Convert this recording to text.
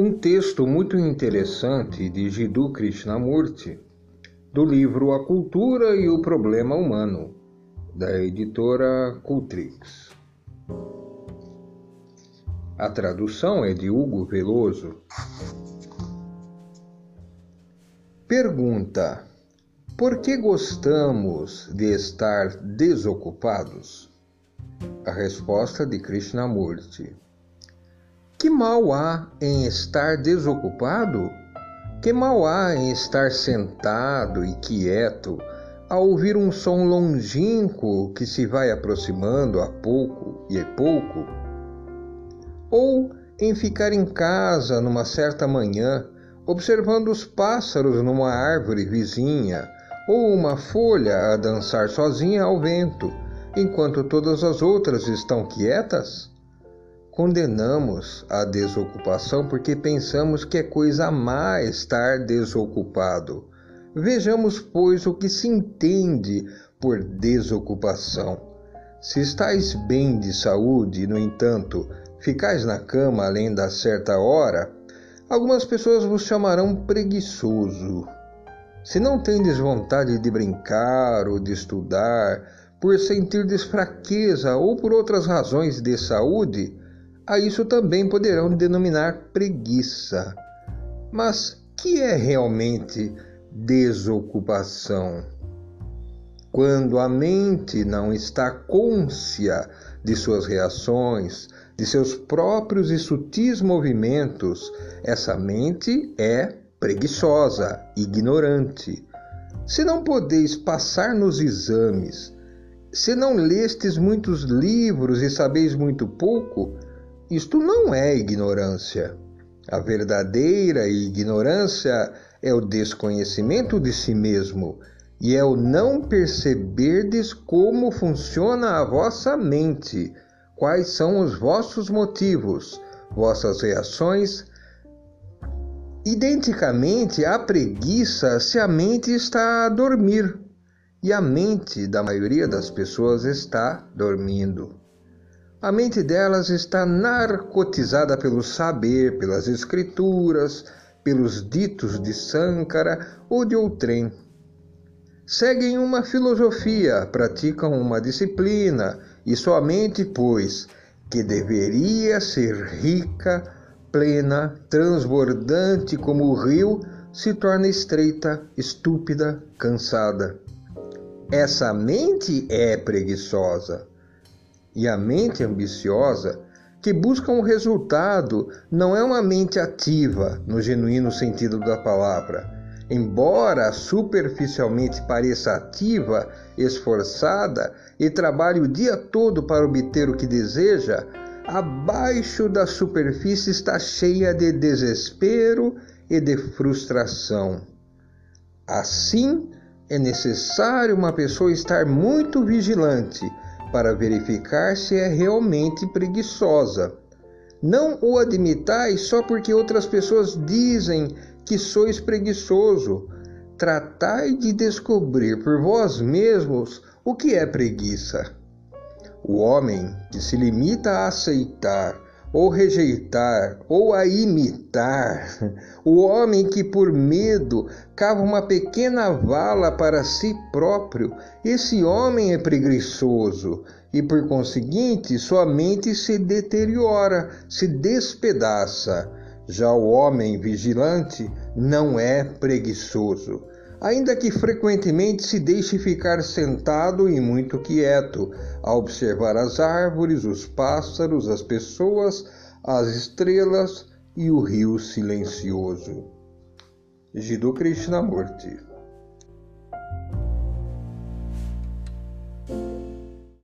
um texto muito interessante de Jiddu Krishnamurti, do livro A Cultura e o Problema Humano, da editora Cultrix. A tradução é de Hugo Veloso. Pergunta: Por que gostamos de estar desocupados? A resposta de Krishnamurti: Que mal há em estar desocupado? Que mal há em estar sentado e quieto a ouvir um som longínquo que se vai aproximando a pouco e a pouco? Ou em ficar em casa numa certa manhã, observando os pássaros numa árvore vizinha, ou uma folha a dançar sozinha ao vento, enquanto todas as outras estão quietas? Condenamos a desocupação porque pensamos que é coisa má estar desocupado. Vejamos, pois, o que se entende por desocupação. Se estáis bem de saúde, no entanto, ficais na cama além da certa hora, algumas pessoas vos chamarão preguiçoso. Se não tendes vontade de brincar ou de estudar, por sentirdes fraqueza ou por outras razões de saúde, a isso também poderão denominar preguiça. Mas que é realmente desocupação? Quando a mente não está côncia de suas reações, de seus próprios e sutis movimentos, essa mente é preguiçosa, ignorante. Se não podeis passar nos exames, se não lestes muitos livros e sabeis muito pouco, isto não é ignorância. A verdadeira ignorância é o desconhecimento de si mesmo e é o não perceberdes como funciona a vossa mente, quais são os vossos motivos, vossas reações. Identicamente à preguiça se a mente está a dormir e a mente da maioria das pessoas está dormindo. A mente delas está narcotizada pelo saber, pelas escrituras, pelos ditos de Sankara ou de outrem. Seguem uma filosofia, praticam uma disciplina, e somente pois que deveria ser rica, plena, transbordante como o rio, se torna estreita, estúpida, cansada. Essa mente é preguiçosa. E a mente ambiciosa, que busca um resultado, não é uma mente ativa, no genuíno sentido da palavra. Embora superficialmente pareça ativa, esforçada e trabalhe o dia todo para obter o que deseja, abaixo da superfície está cheia de desespero e de frustração. Assim, é necessário uma pessoa estar muito vigilante para verificar se é realmente preguiçosa. Não o admitais só porque outras pessoas dizem que sois preguiçoso. Tratai de descobrir por vós mesmos o que é preguiça. O homem que se limita a aceitar ou rejeitar, ou a imitar. O homem que, por medo, cava uma pequena vala para si próprio, esse homem é preguiçoso e, por conseguinte, sua mente se deteriora, se despedaça. Já o homem vigilante não é preguiçoso ainda que frequentemente se deixe ficar sentado e muito quieto, a observar as árvores, os pássaros, as pessoas, as estrelas e o rio silencioso. Jiddu Krishnamurti